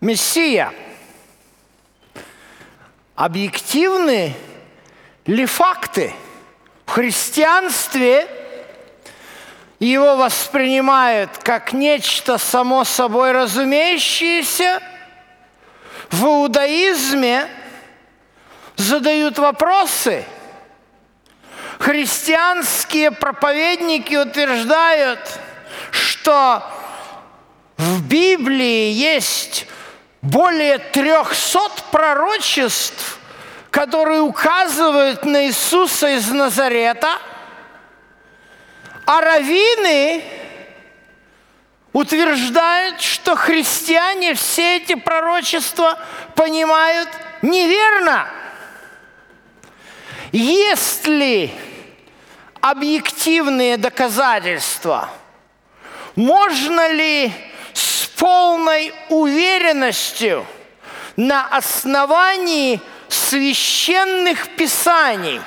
Мессия. Объективны ли факты? В христианстве его воспринимают как нечто само собой разумеющееся. В иудаизме задают вопросы. Христианские проповедники утверждают, что в Библии есть более трехсот пророчеств, которые указывают на Иисуса из Назарета, а раввины утверждают, что христиане все эти пророчества понимают неверно. Есть ли объективные доказательства? Можно ли полной уверенностью на основании священных писаний,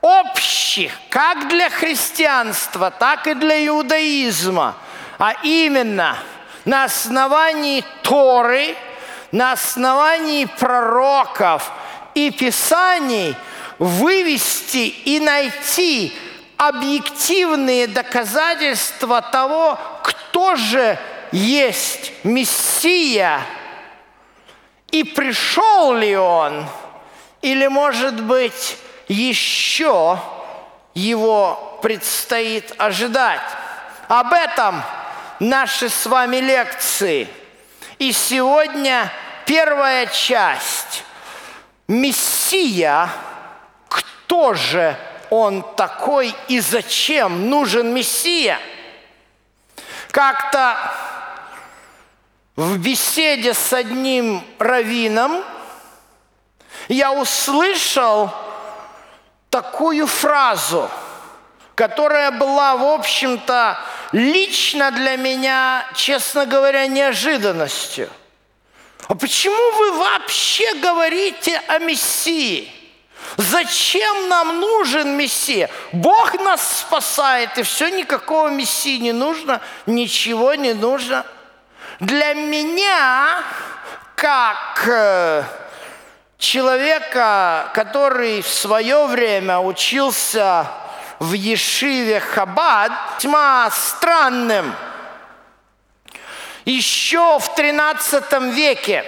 общих как для христианства, так и для иудаизма, а именно на основании Торы, на основании пророков и писаний вывести и найти объективные доказательства того, кто же есть Мессия, и пришел ли он, или, может быть, еще его предстоит ожидать. Об этом наши с вами лекции. И сегодня первая часть. Мессия, кто же он такой и зачем нужен Мессия? Как-то в беседе с одним раввином я услышал такую фразу, которая была, в общем-то, лично для меня, честно говоря, неожиданностью. А почему вы вообще говорите о Мессии? Зачем нам нужен Мессия? Бог нас спасает, и все, никакого Мессии не нужно, ничего не нужно – для меня, как э, человека, который в свое время учился в Ешиве Хабад, весьма странным. Еще в 13 веке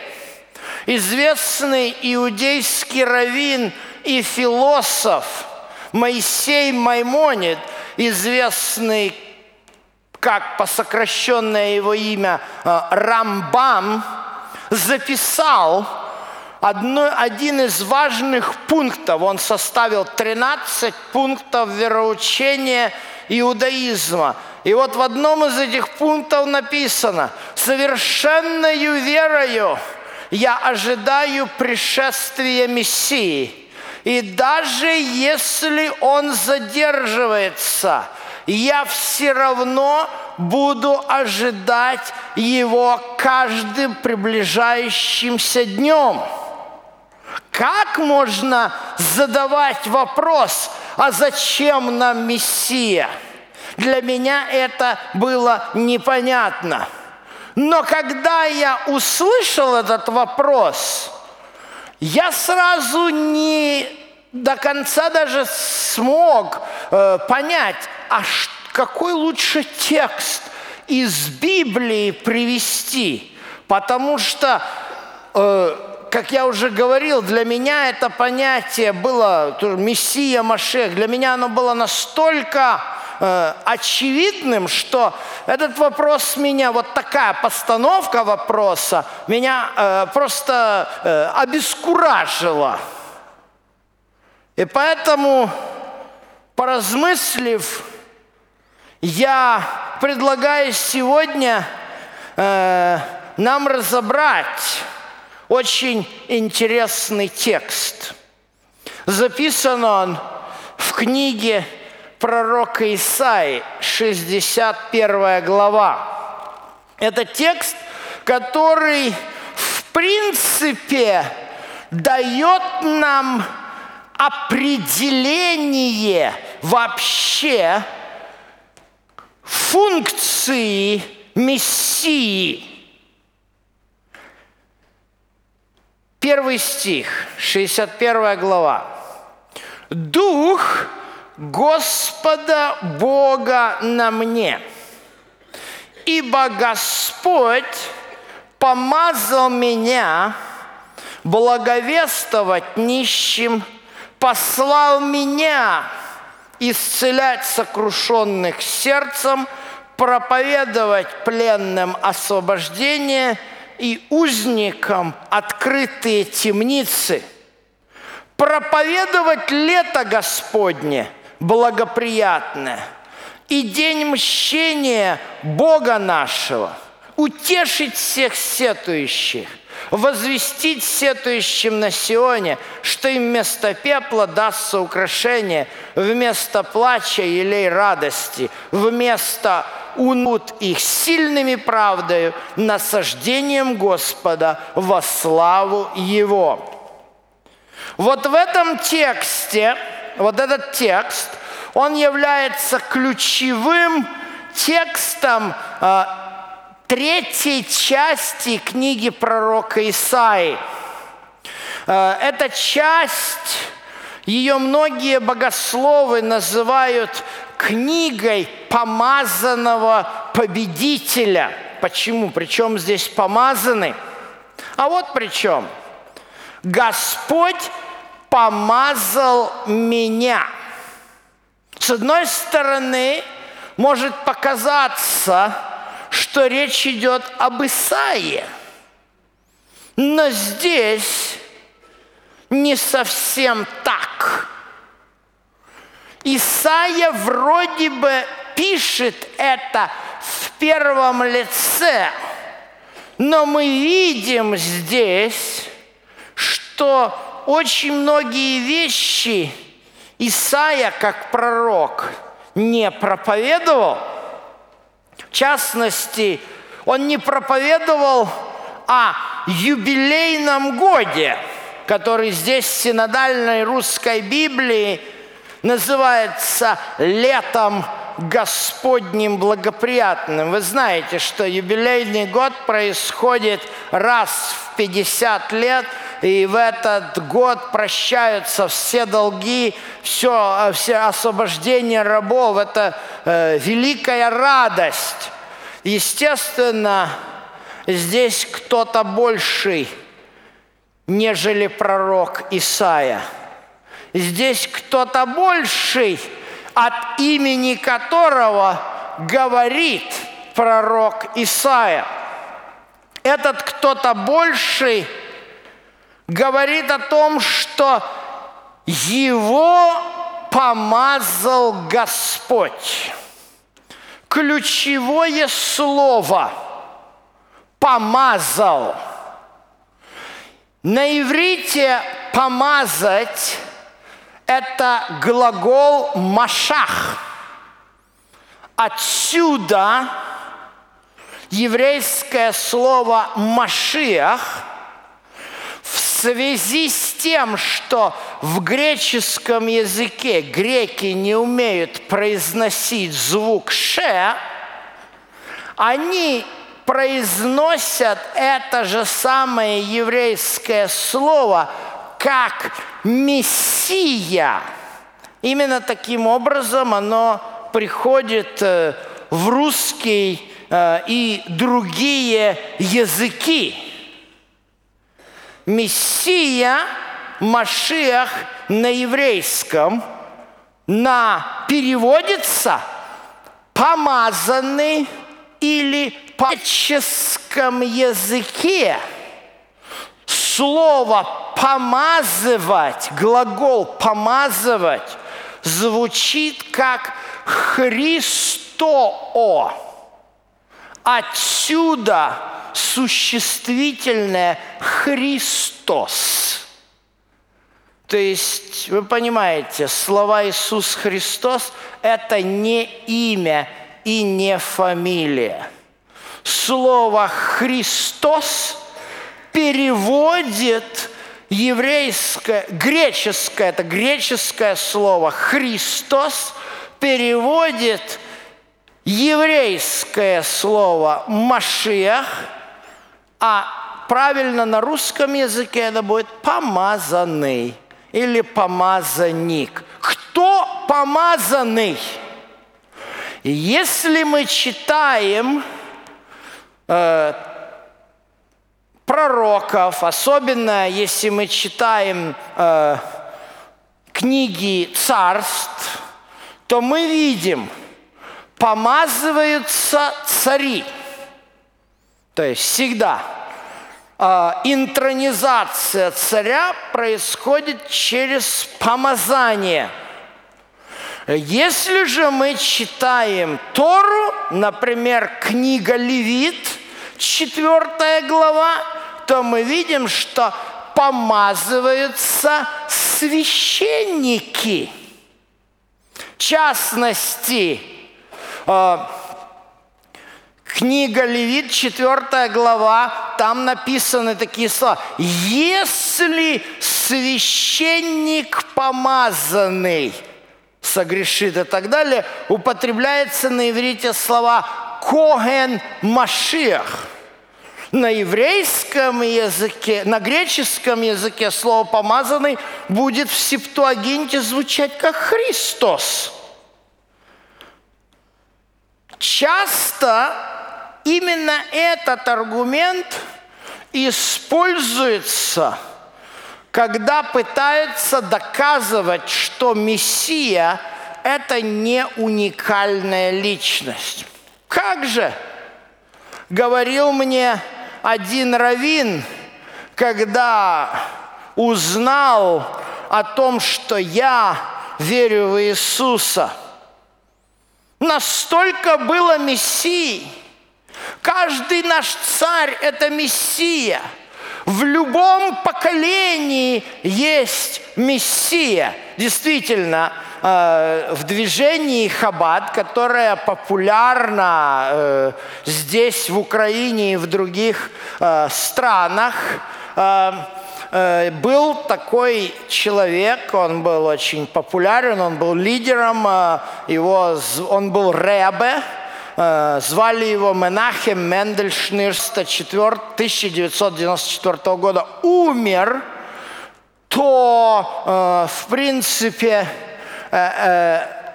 известный иудейский раввин и философ Моисей Маймонид, известный как по сокращенное его имя э, Рамбам, записал одно, один из важных пунктов. Он составил 13 пунктов вероучения иудаизма. И вот в одном из этих пунктов написано, совершенною верою я ожидаю пришествия Мессии. И даже если он задерживается – я все равно буду ожидать его каждым приближающимся днем. Как можно задавать вопрос, а зачем нам Мессия? Для меня это было непонятно. Но когда я услышал этот вопрос, я сразу не до конца даже смог э, понять, а какой лучше текст из Библии привести? Потому что, э, как я уже говорил, для меня это понятие было, Мессия Машех, для меня оно было настолько э, очевидным, что этот вопрос меня, вот такая постановка вопроса, меня э, просто э, обескуражила. И поэтому, поразмыслив, я предлагаю сегодня э, нам разобрать очень интересный текст. Записан он в книге пророка Исаи, 61 глава. Это текст, который в принципе дает нам определение вообще функции Мессии. Первый стих, 61 глава. «Дух Господа Бога на мне, ибо Господь помазал меня благовествовать нищим, послал меня исцелять сокрушенных сердцем, проповедовать пленным освобождение и узникам открытые темницы, проповедовать лето Господне благоприятное и день мщения Бога нашего, утешить всех сетующих – возвестить сетующим на Сионе, что им вместо пепла дастся украшение, вместо плача елей радости, вместо унут их сильными правдою, насаждением Господа во славу Его. Вот в этом тексте, вот этот текст, он является ключевым текстом а, третьей части книги пророка Исаи. Э, эта часть, ее многие богословы называют книгой помазанного победителя. Почему? Причем здесь помазанный? А вот причем. Господь помазал меня. С одной стороны, может показаться, что речь идет об Исаии. Но здесь не совсем так. Исаия вроде бы пишет это в первом лице, но мы видим здесь, что очень многие вещи Исаия как пророк не проповедовал – частности, он не проповедовал о юбилейном годе, который здесь в синодальной русской Библии называется «летом Господним благоприятным». Вы знаете, что юбилейный год происходит раз в 50 лет, и в этот год прощаются все долги, все, все освобождение рабов. Это э, великая радость. Естественно, здесь кто-то больший, нежели пророк Исаия. Здесь кто-то больший, от имени которого говорит пророк Исаия. Этот кто-то больший говорит о том, что его помазал Господь. Ключевое слово «помазал». На иврите «помазать» – это глагол «машах». Отсюда еврейское слово «машиах» – связи с тем, что в греческом языке греки не умеют произносить звук «ше», они произносят это же самое еврейское слово как «мессия». Именно таким образом оно приходит э, в русский э, и другие языки. Мессия, Машиах на еврейском на переводится помазанный или по чешском языке слово помазывать, глагол помазывать звучит как Христоо. Отсюда существительное «Христос». То есть, вы понимаете, слова Иисус Христос – это не имя и не фамилия. Слово «Христос» переводит еврейское, греческое, это греческое слово «Христос» переводит еврейское слово «Машиах», а правильно на русском языке это будет помазанный или помазанник. Кто помазанный? Если мы читаем э, пророков, особенно если мы читаем э, книги царств, то мы видим, помазываются цари. То есть всегда э, интронизация царя происходит через помазание. Если же мы читаем Тору, например, книга Левит, четвертая глава, то мы видим, что помазываются священники. В частности, э, книга Левит, 4 глава, там написаны такие слова. Если священник помазанный согрешит и так далее, употребляется на иврите слова «коген Машиах». На еврейском языке, на греческом языке слово «помазанный» будет в септуагинте звучать как «Христос». Часто именно этот аргумент используется, когда пытаются доказывать, что Мессия – это не уникальная личность. Как же? Говорил мне один раввин, когда узнал о том, что я верю в Иисуса, настолько было Мессией. Каждый наш царь – это Мессия. В любом поколении есть Мессия. Действительно, Э, в движении Хабад, которое популярно э, здесь, в Украине и в других э, странах, был такой человек, он был очень популярен, он был лидером, его, он был Ребе, звали его Менахем Мендель Шнирста 1994 года, умер, то, в принципе,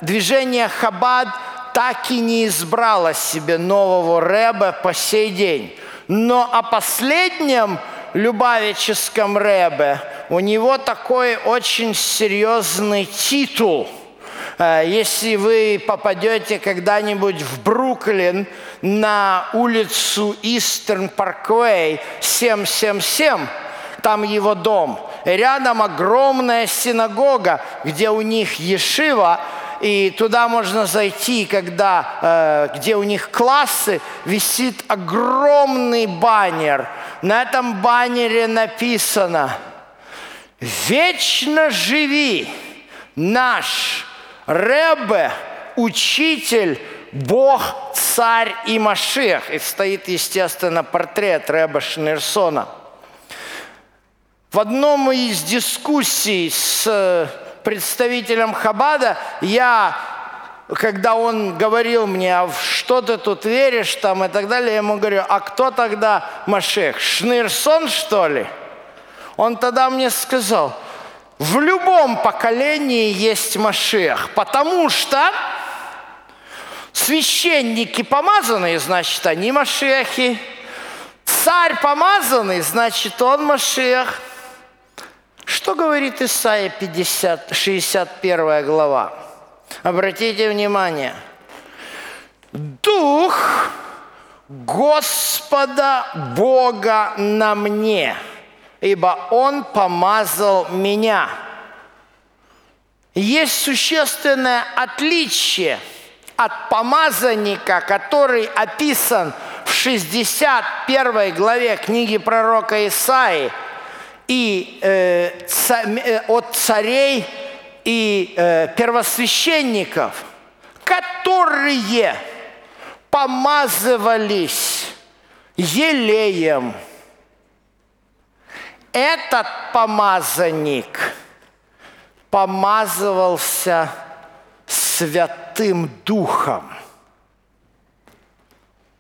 движение Хабад так и не избрало себе нового Рэба по сей день. Но о последнем Любавическом Рэбе у него такой очень серьезный титул. Э, если вы попадете когда-нибудь в Бруклин на улицу Истерн Парквей 777, там его дом – рядом огромная синагога, где у них ешива, и туда можно зайти, когда, э, где у них классы, висит огромный баннер. На этом баннере написано «Вечно живи, наш Ребе, учитель, Бог, царь и Машех». И стоит, естественно, портрет Ребе Шнерсона – в одном из дискуссий с э, представителем Хабада я, когда он говорил мне, а что ты тут веришь там и так далее, я ему говорю, а кто тогда Машех? Шнырсон, что ли? Он тогда мне сказал, в любом поколении есть Машех, потому что священники помазанные, значит, они Машехи, царь помазанный, значит, он Машех – что говорит Исаия 50, 61 глава? Обратите внимание. Дух Господа Бога на мне, ибо Он помазал меня. Есть существенное отличие от помазанника, который описан в 61 главе книги пророка Исаии – и э, э, от царей и э, первосвященников, которые помазывались елеем. Этот помазанник помазывался Святым Духом.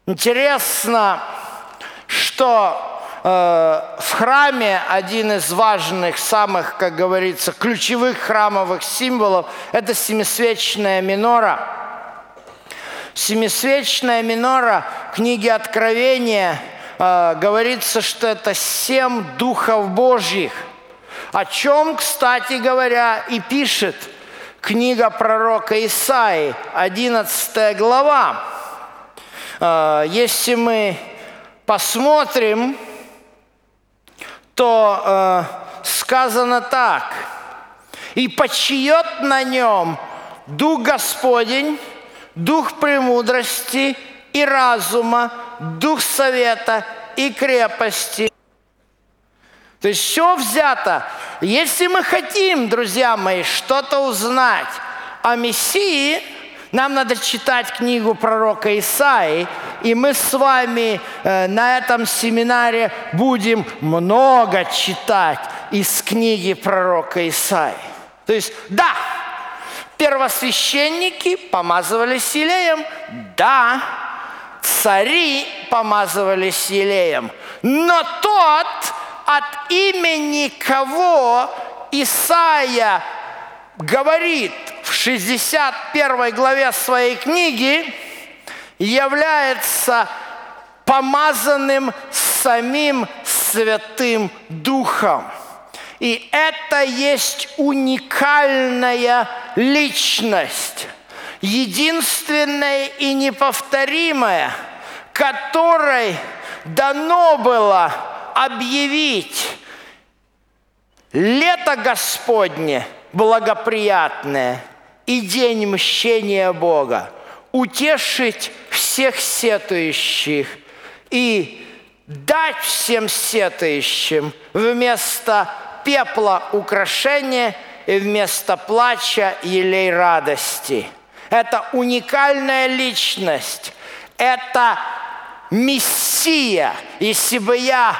Интересно, что в храме один из важных, самых, как говорится, ключевых храмовых символов – это семисвечная минора. Семисвечная минора книги Откровения говорится, что это семь духов Божьих – о чем, кстати говоря, и пишет книга пророка Исаи, 11 глава. А, если мы посмотрим, то а, сказано так. «И почиет на нем Дух Господень, Дух премудрости и разума, Дух совета и крепости, то есть все взято. Если мы хотим, друзья мои, что-то узнать о Мессии, нам надо читать книгу пророка Исаи, и мы с вами э, на этом семинаре будем много читать из книги пророка Исаи. То есть, да, первосвященники помазывались елеем, да, цари помазывались елеем, но тот, от имени кого Исаия говорит 61 главе своей книги, является помазанным самим Святым Духом. И это есть уникальная личность, единственная и неповторимая, которой дано было объявить лето Господне благоприятное и день мщения Бога, утешить всех сетующих и дать всем сетующим вместо пепла украшения и вместо плача елей радости. Это уникальная личность, это Мессия. Если бы я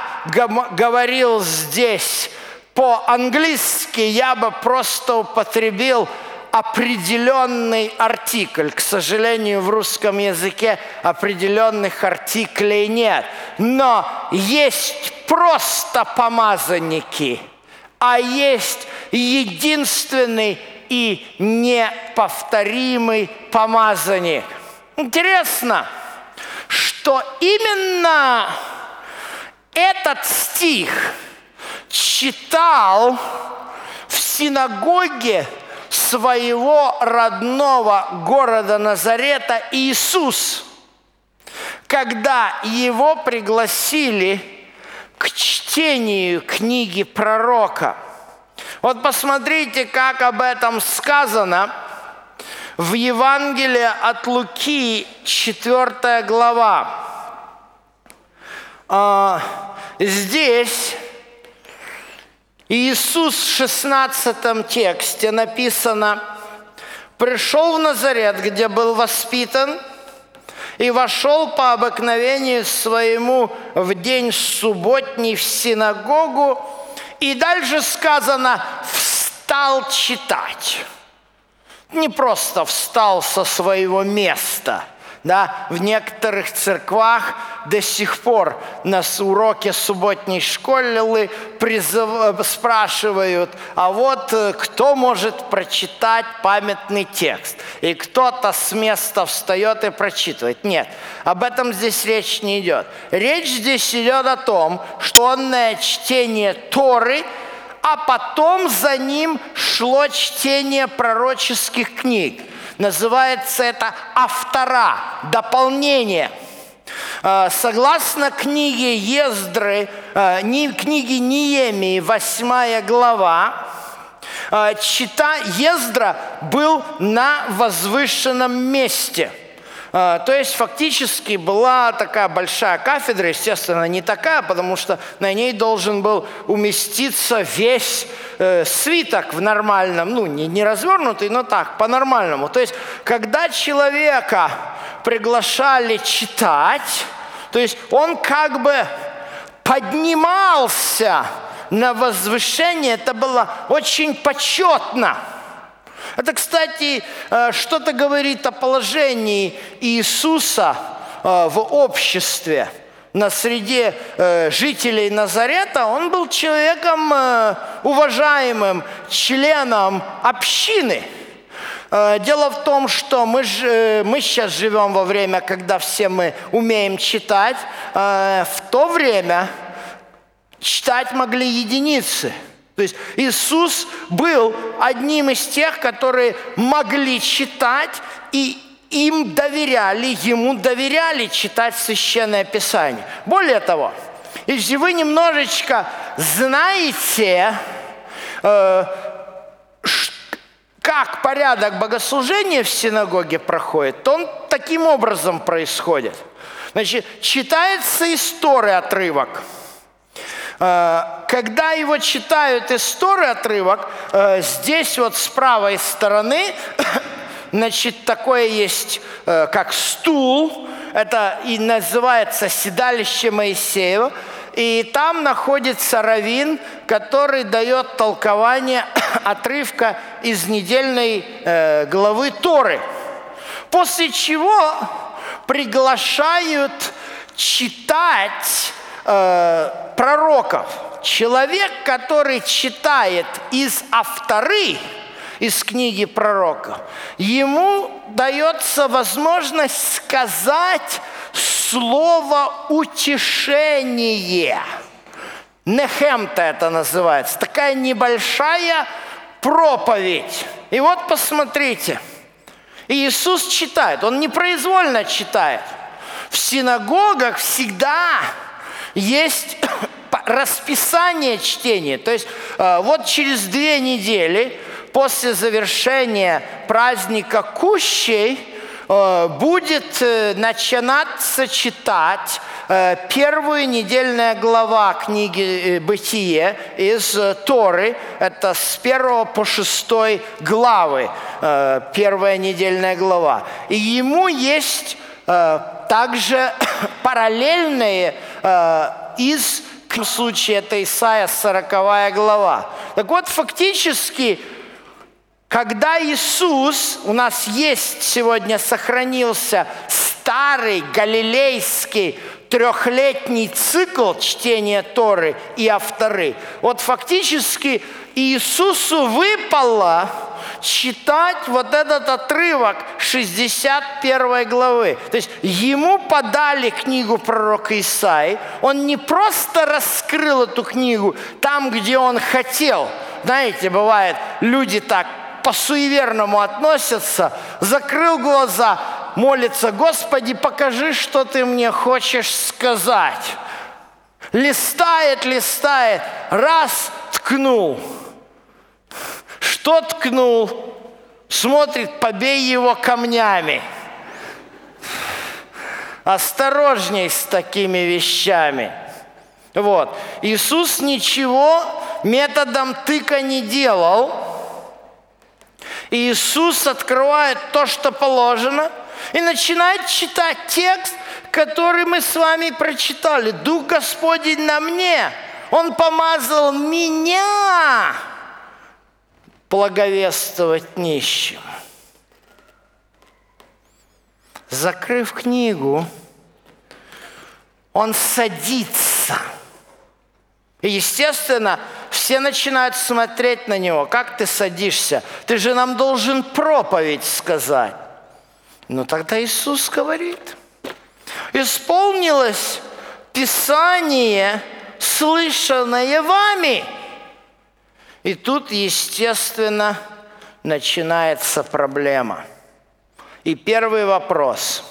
говорил здесь по-английски, я бы просто употребил определенный артикль. К сожалению, в русском языке определенных артиклей нет. Но есть просто помазанники, а есть единственный и неповторимый помазанник. Интересно – что именно этот стих читал в синагоге своего родного города Назарета Иисус, когда его пригласили к чтению книги пророка. Вот посмотрите, как об этом сказано – в Евангелии от Луки, 4 глава. А, здесь Иисус в 16 тексте написано, «Пришел в Назарет, где был воспитан, и вошел по обыкновению своему в день субботний в синагогу, и дальше сказано, встал читать» не просто встал со своего места. Да, в некоторых церквах до сих пор на уроке субботней школы призыв, спрашивают, а вот э, кто может прочитать памятный текст? И кто-то с места встает и прочитывает. Нет, об этом здесь речь не идет. Речь здесь идет о том, что онное чтение Торы – а потом за ним шло чтение пророческих книг. Называется это автора, дополнение. А, согласно книге Ездры, а, книге Ниемии, 8 глава, а, чита Ездра был на возвышенном месте – то есть фактически была такая большая кафедра, естественно, не такая, потому что на ней должен был уместиться весь э, свиток в нормальном, ну не, не развернутый, но так, по-нормальному. То есть когда человека приглашали читать, то есть он как бы поднимался на возвышение, это было очень почетно – это, кстати, э, что-то говорит о положении Иисуса э, в обществе. на среде э, жителей Назарета, он был человеком уважаемым, членом общины. Дело в том, что мы, ж, мы сейчас живем во время, когда все мы умеем читать. В то время читать могли единицы. То есть Иисус был одним из тех, которые могли читать и им доверяли, ему доверяли читать Священное Писание. Более того, если вы немножечко знаете, э, как порядок богослужения в синагоге проходит, то он таким образом происходит. Значит, читается история отрывок. Э, когда его читают историю отрывок, э, здесь вот с правой стороны Значит, такое есть, э, как стул, это и называется седалище Моисеева, и там находится равин, который дает толкование отрывка из недельной главы Торы. После чего приглашают читать э, пророков. Человек, который читает из авторы, из книги пророка, ему дается возможность сказать слово утешение. Нехемта это называется. Такая небольшая проповедь. И вот посмотрите. Иисус читает. Он непроизвольно читает. В синагогах всегда есть расписание чтения. То есть э, вот через две недели после завершения праздника Кущей э, будет э, начинаться читать первую недельная глава книги «Бытие» из Торы. Это с первого по шестой главы, первая недельная глава. И ему есть также параллельные из в случае это Исаия 40 глава. Так вот, фактически когда Иисус, у нас есть сегодня, сохранился старый галилейский трехлетний цикл чтения Торы и авторы, вот фактически Иисусу выпало читать вот этот отрывок 61 главы. То есть ему подали книгу пророка Исаи, он не просто раскрыл эту книгу там, где он хотел. Знаете, бывает, люди так по-суеверному относятся, закрыл глаза, молится, Господи, покажи, что ты мне хочешь сказать. Листает, листает, раз ткнул. Что ткнул? Смотрит, побей его камнями. Осторожней с такими вещами. Вот. Иисус ничего методом тыка не делал – Иисус открывает то, что положено, и начинает читать текст, который мы с вами прочитали. Дух Господень на мне. Он помазал меня благовествовать нищим. Закрыв книгу, он садится. И, естественно, все начинают смотреть на него. Как ты садишься? Ты же нам должен проповедь сказать. Ну тогда Иисус говорит. Исполнилось Писание, слышанное вами. И тут, естественно, начинается проблема. И первый вопрос.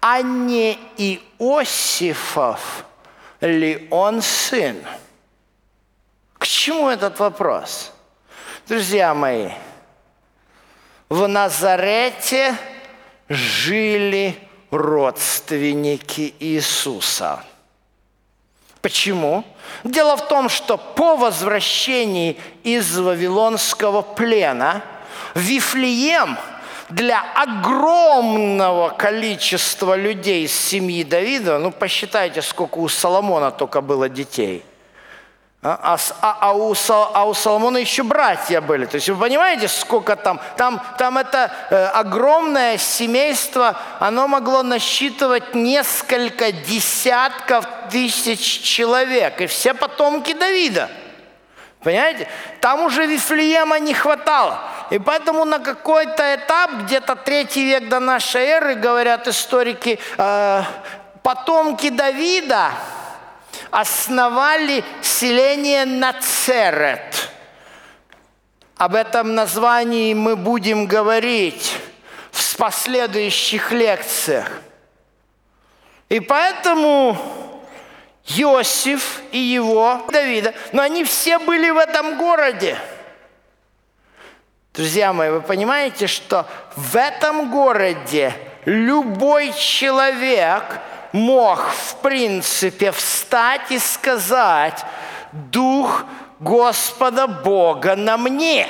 А не Иосифов ли он сын? К чему этот вопрос? Друзья мои, в Назарете жили родственники Иисуса. Почему? Дело в том, что по возвращении из Вавилонского плена Вифлеем для огромного количества людей из семьи Давида, ну посчитайте, сколько у Соломона только было детей – А, а, а, у, а у Соломона еще братья были. То есть вы понимаете, сколько там? Там, там это э, огромное семейство, оно могло насчитывать несколько десятков тысяч человек. И все потомки Давида. Понимаете? Там уже Вифлеема не хватало. И поэтому на какой-то этап, где-то третий век до нашей эры, говорят историки, э, потомки Давида основали селение Нацерет. Об этом названии мы будем говорить в последующих лекциях. И поэтому Иосиф и его, Давида, но они все были в этом городе. Друзья мои, вы понимаете, что в этом городе любой человек – мог, в принципе, встать и сказать, Дух Господа Бога на мне.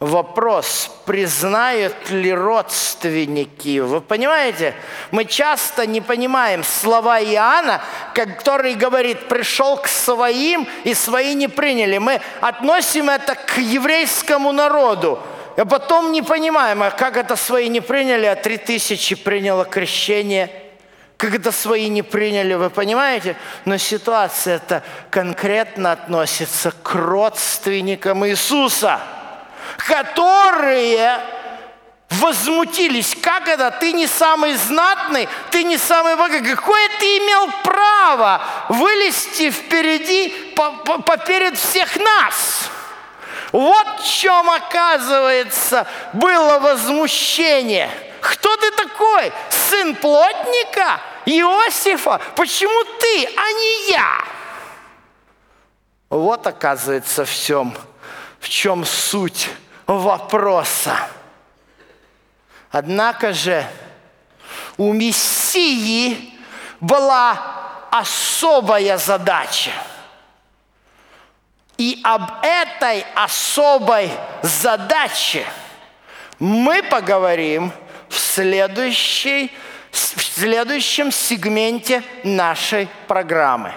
Вопрос, признают ли родственники. Вы понимаете, мы часто не понимаем слова Иоанна, который говорит, пришел к своим, и свои не приняли. Мы относим это к еврейскому народу. А потом не понимаем, а как это свои не приняли, а три тысячи приняло крещение. Как это свои не приняли, вы понимаете? Но ситуация это конкретно относится к родственникам Иисуса, которые возмутились. Как это? Ты не самый знатный, ты не самый богатый. Какое ты имел право вылезти впереди, поперед всех нас? Вот в чем, оказывается, было возмущение. Кто ты такой? Сын плотника? Иосифа? Почему ты, а не я? Вот, оказывается, в чем, в чем суть вопроса. Однако же у Мессии была особая задача – и об этой особой задаче мы поговорим в, следующей, в следующем сегменте нашей программы.